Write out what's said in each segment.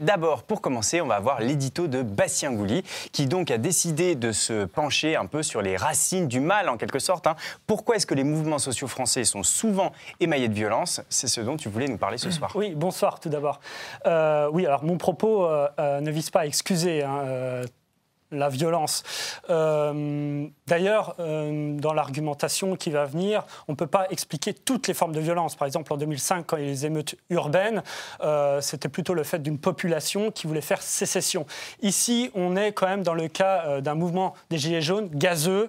D'abord, pour commencer, on va voir l'édito de Bastien Gouli, qui donc a décidé de se pencher un peu sur les racines du mal, en quelque sorte. hein. Pourquoi est-ce que les mouvements sociaux français sont souvent émaillés de violence? C'est ce dont tu voulais nous parler ce soir. Oui, bonsoir tout d'abord. Euh, oui, alors mon propos euh, euh, ne vise pas à excuser hein, la violence. Euh, D'ailleurs, euh, dans l'argumentation qui va venir, on ne peut pas expliquer toutes les formes de violence. Par exemple, en 2005, quand il y a les émeutes urbaines, euh, c'était plutôt le fait d'une population qui voulait faire sécession. Ici, on est quand même dans le cas d'un mouvement des Gilets jaunes, gazeux,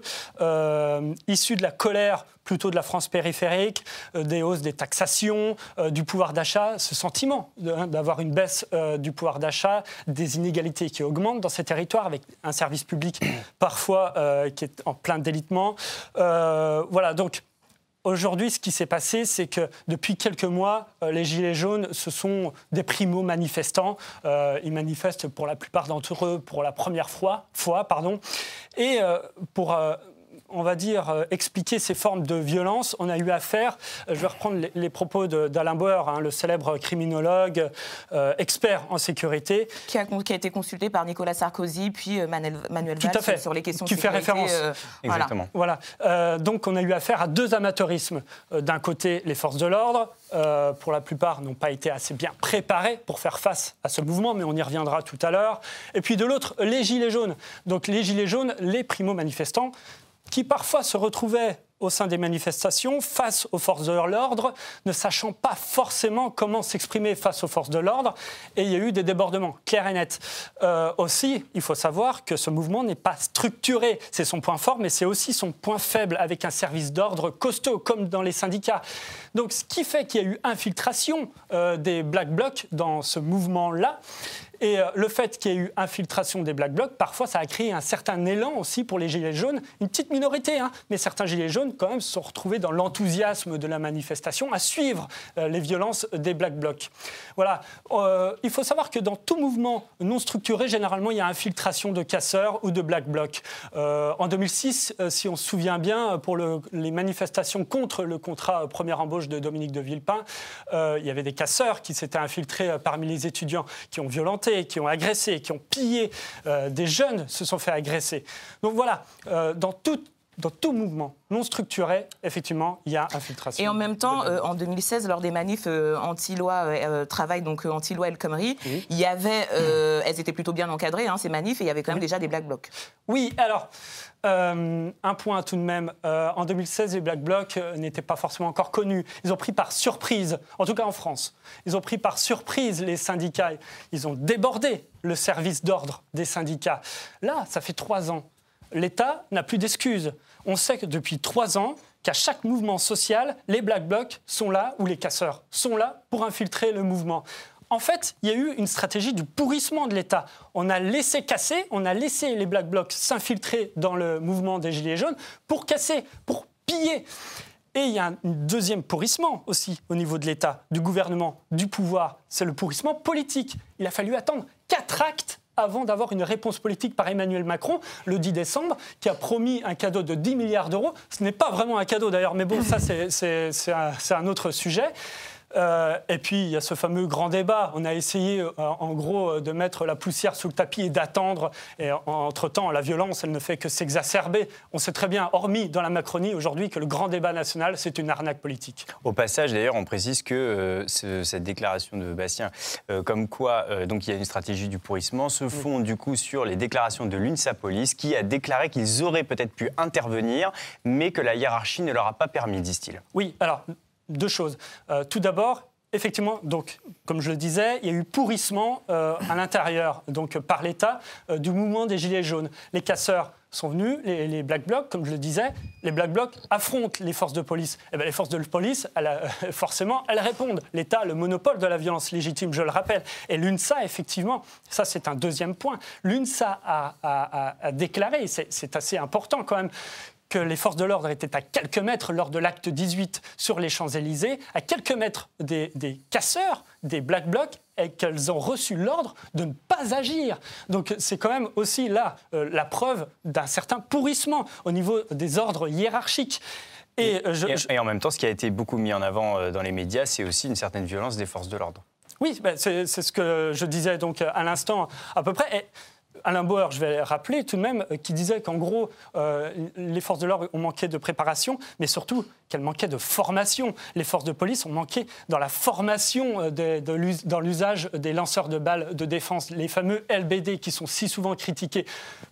issu de la colère plutôt de la France périphérique, euh, des hausses des taxations, euh, du pouvoir d'achat, ce sentiment hein, d'avoir une baisse euh, du pouvoir d'achat, des inégalités qui augmentent dans ces territoires avec un service public parfois qui est en plein délitement. Voilà, donc Aujourd'hui, ce qui s'est passé, c'est que depuis quelques mois, les Gilets jaunes, ce sont des primo-manifestants. Ils manifestent pour la plupart d'entre eux pour la première fois. fois pardon. Et pour, on va dire, euh, expliquer ces formes de violence, on a eu affaire, euh, je vais reprendre les, les propos de- d'Alain Bauer, hein, le célèbre criminologue, euh, expert en sécurité, qui a, qui a été consulté par Nicolas Sarkozy, puis euh, Manuel, Manuel Tout à Valls fait. sur les questions Tu de fais sécurité, référence. euh, voilà. Exactement. Voilà. Euh, donc, on a eu affaire à deux amateurismes. Euh, D'un côté, les forces de l'ordre, euh, pour la plupart, n'ont pas été assez bien préparées pour faire face à ce mouvement, mais on y reviendra tout à l'heure. Et puis de l'autre, les gilets jaunes. Donc, les gilets jaunes, les primo-manifestants, qui parfois se retrouvaient au sein des manifestations face aux forces de l'ordre, ne sachant pas forcément comment s'exprimer face aux forces de l'ordre. Et il y a eu des débordements, clairs et nets. Euh, aussi, il faut savoir que ce mouvement n'est pas structuré. C'est son point fort, mais c'est aussi son point faible, avec un service d'ordre costaud, comme dans les syndicats. Donc, ce qui fait qu'il y a eu infiltration euh, des Black Blocs dans ce mouvement-là. Et euh, le fait qu'il y ait eu infiltration des Black Blocs, parfois, ça a créé un certain élan aussi pour les Gilets jaunes. Une petite minorité, hein, mais certains Gilets jaunes, quand même, se sont retrouvés dans l'enthousiasme de la manifestation à suivre euh, les violences des Black Blocs. Voilà. Euh, il faut savoir que dans tout mouvement non structuré, généralement, il y a infiltration de casseurs ou de Black Blocs. En 2006, euh, si on se souvient bien, pour le- les manifestations contre le contrat première embauche de Dominique de Villepin, il y avait des casseurs qui s'étaient infiltrés parmi les étudiants, qui ont violenté, qui ont agressé, qui ont pillé. Euh, des jeunes se sont fait agresser. Donc voilà, euh, dans tout, dans tout mouvement non structuré, effectivement, il y a infiltration. Et en même temps, euh, en 2016, lors des manifs euh, anti-loi euh, travail, donc anti-loi El Khomri, Oui. il y avait, elles étaient plutôt bien encadrées, hein, ces manifs, et il y avait quand même déjà des black blocs. Oui, alors, un point tout de même. En 2016, les Black Blocs n'étaient pas forcément encore connus. Ils ont pris par surprise, en tout cas en France, ils ont pris par surprise les syndicats. Ils ont débordé le service d'ordre des syndicats. Là, ça fait trois ans. L'État n'a plus d'excuses. On sait que depuis trois ans, qu'à chaque mouvement social, les Black Blocs sont là, ou les casseurs sont là pour infiltrer le mouvement. En fait, il y a eu une stratégie du pourrissement de l'État. On a laissé casser, on a laissé les Black Blocs s'infiltrer dans le mouvement des Gilets jaunes pour casser, pour piller. Et il y a un deuxième pourrissement aussi au niveau de l'État, du gouvernement, du pouvoir. C'est le pourrissement politique. Il a fallu attendre quatre actes avant d'avoir une réponse politique par Emmanuel Macron le 10 décembre, qui a promis un cadeau de 10 milliards d'euros. Ce n'est pas vraiment un cadeau d'ailleurs, mais bon, ça c'est- un, un autre sujet. Euh, et puis, il y a ce fameux grand débat. On a essayé, euh, en gros, de mettre la poussière sous le tapis et d'attendre. Et en- entre-temps, la violence, elle ne fait que s'exacerber. On sait très bien, hormis dans la Macronie, aujourd'hui, que le grand débat national, c'est une arnaque politique. Au passage, d'ailleurs, on précise que euh, ce- cette déclaration de Bastien, comme quoi donc il y a une stratégie du pourrissement, se fonde du coup sur les déclarations de l'UNSA Police, qui a déclaré qu'ils auraient peut-être pu intervenir, mais que la hiérarchie ne leur a pas permis, disent-ils. Oui, alors, deux choses. Euh, tout d'abord, effectivement, donc, comme je le disais, il y a eu pourrissement euh, à l'intérieur, donc par l'État, euh, du mouvement des Gilets jaunes. Les casseurs sont venus, les, Black Blocs, comme je le disais, les Black Blocs affrontent les forces de police. Eh ben, les forces de police, forcément, elles répondent. L'État a le monopole de la violence légitime, je le rappelle. Et l'UNSA, effectivement, ça c'est un deuxième point. L'UNSA a, déclaré, c'est assez important quand même, que les forces de l'ordre étaient à quelques mètres lors de l'acte 18 sur les Champs-Élysées, à quelques mètres des, des casseurs, des Black Blocs, et qu'elles ont reçu l'ordre de ne pas agir. Donc c'est quand même aussi là euh, la preuve d'un certain pourrissement au niveau des ordres hiérarchiques. Et, euh, je- Et, je- et en même temps, ce qui a été beaucoup mis en avant euh, dans les médias, c'est aussi une certaine violence des forces de l'ordre. Oui, ben, c'est ce que je disais donc à l'instant à peu près. Alain Bauer, je vais rappeler tout de même, qui disait qu'en gros, les forces de l'ordre ont manqué de préparation, mais surtout qu'elle manquait de formation. Les forces de police ont manqué dans la formation euh, dans l'usage des lanceurs de balles de défense, les fameux LBD qui sont si souvent critiqués.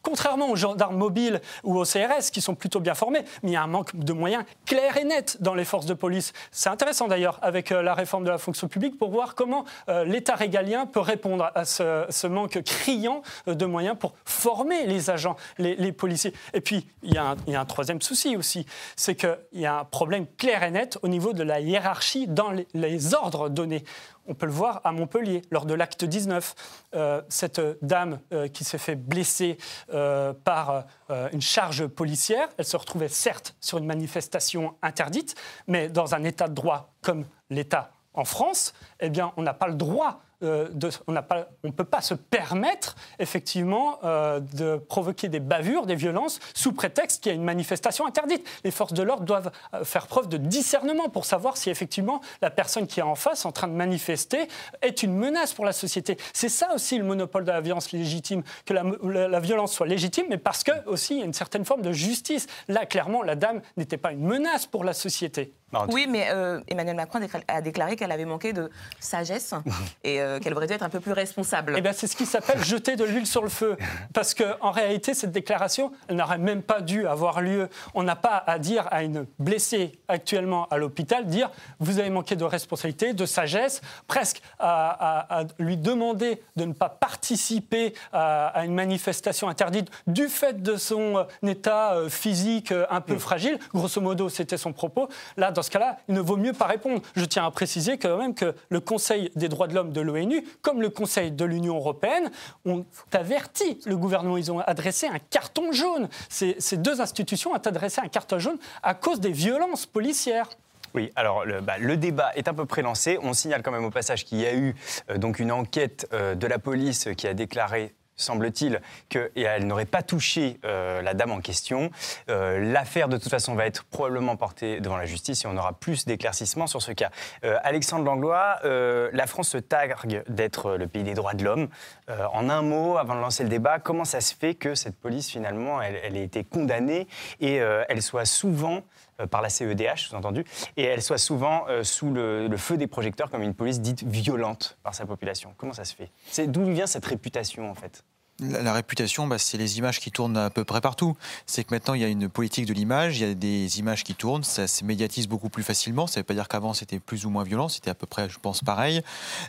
Contrairement aux gendarmes mobiles ou aux CRS qui sont plutôt bien formés, mais il y a un manque de moyens clair et net dans les forces de police. C'est intéressant d'ailleurs avec euh, la réforme de la fonction publique pour voir comment euh, l'État régalien peut répondre à ce, manque criant de moyens pour former les agents, les, policiers. Et puis, il y, a un, il y a un troisième souci aussi, c'est qu'il y a un problème clair et net au niveau de la hiérarchie dans les, ordres donnés. On peut le voir à Montpellier, lors de l'acte 19. Euh, cette dame euh, qui s'est fait blesser euh, par une charge policière, elle se retrouvait certes sur une manifestation interdite, mais dans un état de droit comme l'État en France, eh bien, on n'a pas le droit euh, on ne peut pas se permettre effectivement euh, de provoquer des bavures, des violences, sous prétexte qu'il y a une manifestation interdite. Les forces de l'ordre doivent euh, faire preuve de discernement pour savoir si effectivement la personne qui est en face, en train de manifester, est une menace pour la société. C'est ça aussi le monopole de la violence légitime, que la, violence soit légitime, mais parce que aussi il y a une certaine forme de justice. Là, clairement, la dame n'était pas une menace pour la société. Oui, mais Emmanuel Macron a déclaré qu'elle avait manqué de sagesse et euh, qu'elle aurait dû être un peu plus responsable. Eh bien, c'est ce qui s'appelle jeter de l'huile sur le feu. Parce qu'en réalité, cette déclaration, n'aurait même pas dû avoir lieu. On n'a pas à dire à une blessée actuellement à l'hôpital, dire vous avez manqué de responsabilité, de sagesse, presque à, lui demander de ne pas participer à, une manifestation interdite du fait de son euh, état euh, physique un peu fragile. Grosso modo, c'était son propos. Là, dans ce cas-là, il ne vaut mieux pas répondre. Je tiens à préciser quand même que le Conseil des droits de l'homme de l'ONU comme le Conseil de l'Union européenne, ont averti le gouvernement. Ils ont adressé un carton jaune. Ces, deux institutions ont adressé un carton jaune à cause des violences policières. Oui, alors le, bah, débat est à peu près lancé. On signale quand même au passage qu'il y a eu euh, donc une enquête euh, de la police qui a déclaré semble-t-il, qu'elle n'aurait pas touché euh, la dame en question. Euh, l'affaire, de toute façon, va être probablement portée devant la justice et on aura plus d'éclaircissements sur ce cas. Euh, Alexandre Langlois, la France se targue d'être le pays des droits de l'homme. en un mot, avant de lancer le débat, comment ça se fait que cette police, finalement, elle, ait été condamnée et elle soit souvent par la CEDH, sous-entendu, et elle soit souvent sous le, le, feu des projecteurs comme une police dite violente par sa population? Comment ça se fait? D'où vient cette réputation, en fait? La, réputation, bah, c'est les images qui tournent à peu près partout. C'est que maintenant, il y a une politique de l'image, il y a des images qui tournent, ça se médiatise beaucoup plus facilement. Ça ne veut pas dire qu'avant, c'était plus ou moins violent, c'était à peu près, je pense, pareil.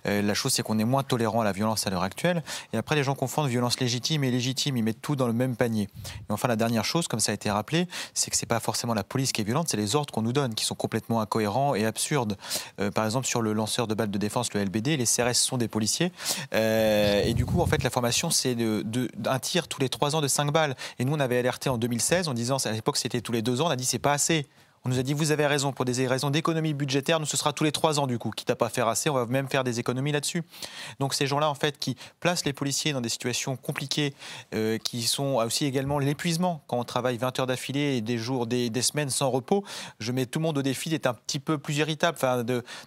Euh, la chose, c'est qu'on est moins tolérant à la violence à l'heure actuelle. Et après, les gens confondent violence légitime et légitime, ils mettent tout dans le même panier. Et enfin, la dernière chose, comme ça a été rappelé, c'est que ce n'est pas forcément la police qui est violente, c'est les ordres qu'on nous donne, qui sont complètement incohérents et absurdes. Euh, par exemple, sur le lanceur de balles de défense, le LBD, les CRS sont des policiers. Euh, et du coup, en fait, la formation, c'est de d'un tir tous les trois ans de 5 balles. Et nous, on avait alerté en 2016 en disant, à l'époque c'était tous les deux ans, on a dit c'est pas assez. On nous a dit, vous avez raison, pour des raisons d'économie budgétaire, nous, ce sera tous les trois ans, du coup. Quitte à pas faire assez, on va même faire des économies là-dessus. Donc, ces gens-là, en fait, qui placent les policiers dans des situations compliquées, euh, qui sont aussi également l'épuisement. Quand on travaille 20 heures d'affilée et des jours, des, semaines sans repos, je mets tout le monde au défi d'être un petit peu plus irritable,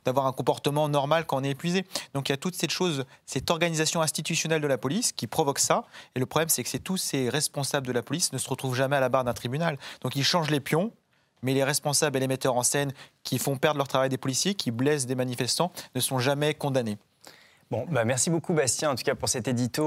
d'avoir un comportement normal quand on est épuisé. Donc, il y a toutes ces choses, cette organisation institutionnelle de la police qui provoque ça. Et le problème, c'est que tous ces responsables de la police ne se retrouvent jamais à la barre d'un tribunal. Donc, ils changent les pions mais les responsables et les metteurs en scène qui font perdre leur travail des policiers, qui blessent des manifestants, ne sont jamais condamnés. Bon, bah merci beaucoup Bastien, en tout cas pour cet édito.